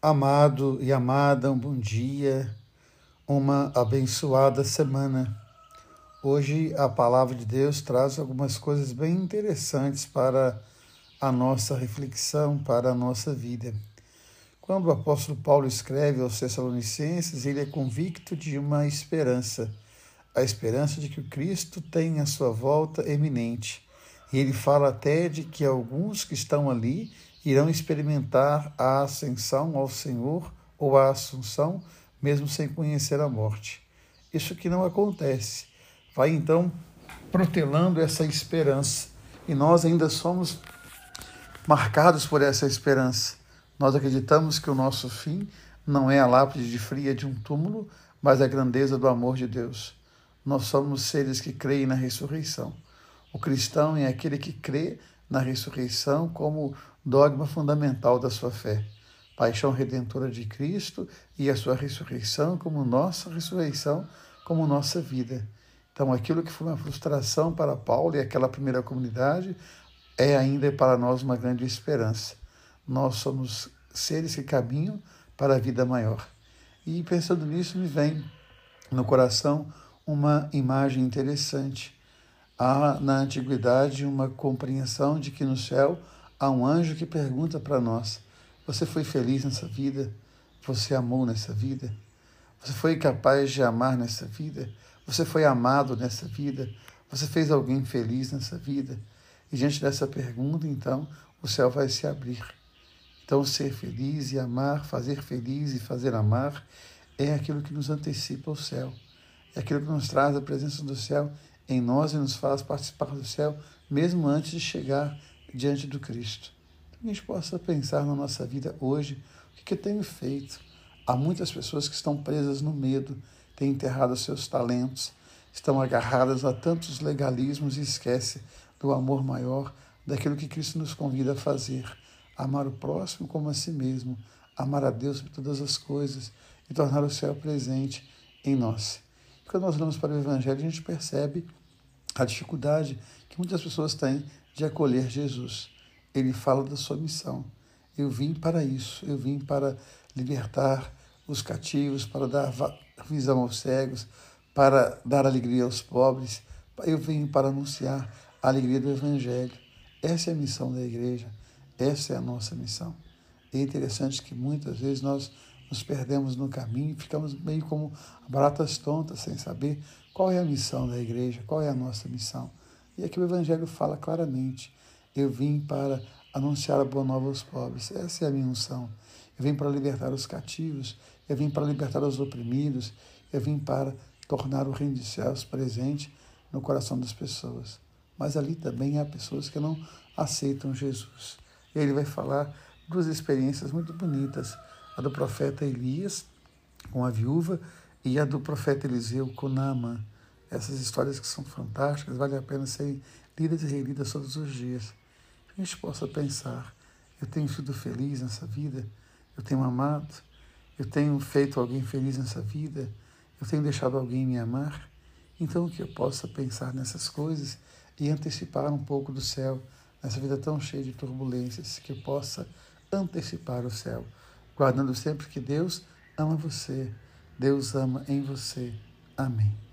Amado e amada, um bom dia, uma abençoada semana. Hoje a palavra de Deus traz algumas coisas bem interessantes para a nossa reflexão, para a nossa vida. Quando o apóstolo Paulo escreve aos Tessalonicenses, ele é convicto de uma esperança, a esperança de que o Cristo tem a sua volta eminente. E ele fala até de que alguns que estão ali irão experimentar a ascensão ao Senhor ou a assunção, mesmo sem conhecer a morte. Isso que não acontece. Vai então protelando essa esperança. E nós ainda somos marcados por essa esperança. Nós acreditamos que o nosso fim não é a lápide de fria de um túmulo, mas a grandeza do amor de Deus. Nós somos seres que creem na ressurreição. O cristão é aquele que crê na ressurreição como dogma fundamental da sua fé. Paixão redentora de Cristo e a sua ressurreição como nossa ressurreição, como nossa vida. Então, aquilo que foi uma frustração para Paulo e aquela primeira comunidade é ainda para nós uma grande esperança. Nós somos seres que caminham para a vida maior. E pensando nisso, me vem no coração uma imagem interessante há na antiguidade uma compreensão de que no céu há um anjo que pergunta para nós: Você foi feliz nessa vida? Você amou nessa vida? Você foi capaz de amar nessa vida? Você foi amado nessa vida? Você fez alguém feliz nessa vida? E diante dessa pergunta, então, o céu vai se abrir. Então, ser feliz e amar, fazer feliz e fazer amar, é aquilo que nos antecipa o céu. É aquilo que nos traz a presença do céu em nós e nos faz participar do céu, mesmo antes de chegar diante do Cristo. Que a gente possa pensar na nossa vida hoje, o que eu tenho feito. Há muitas pessoas que estão presas no medo, têm enterrado seus talentos, estão agarradas a tantos legalismos e esquecem do amor maior, daquilo que Cristo nos convida a fazer. Amar o próximo como a si mesmo, amar a Deus por todas as coisas e tornar o céu presente em nós. Quando nós olhamos para o Evangelho, a gente percebe a dificuldade que muitas pessoas têm de acolher Jesus. Ele fala da sua missão. Eu vim para isso, eu vim para libertar os cativos, para dar visão aos cegos, para dar alegria aos pobres. Eu vim para anunciar a alegria do Evangelho. Essa é a missão da igreja, essa é a nossa missão. É interessante que muitas vezes nós nos perdemos no caminho, ficamos meio como baratas tontas, sem saber qual é a missão da igreja, qual é a nossa missão. E aqui o Evangelho fala claramente: eu vim para anunciar a boa nova aos pobres, essa é a minha unção. Eu vim para libertar os cativos, eu vim para libertar os oprimidos, eu vim para tornar o reino de céus presente no coração das pessoas. Mas ali também há pessoas que não aceitam Jesus. E ele vai falar duas experiências muito bonitas a do profeta Elias com a viúva e a do profeta Eliseu com Naamã. Essas histórias que são fantásticas, vale a pena serem lidas e relidas todos os dias. Que a gente possa pensar, eu tenho sido feliz nessa vida, eu tenho amado, eu tenho feito alguém feliz nessa vida, eu tenho deixado alguém me amar. Então que eu possa pensar nessas coisas e antecipar um pouco do céu, nessa vida tão cheia de turbulências, que eu possa antecipar o céu guardando sempre que Deus ama você, Deus ama em você. Amém.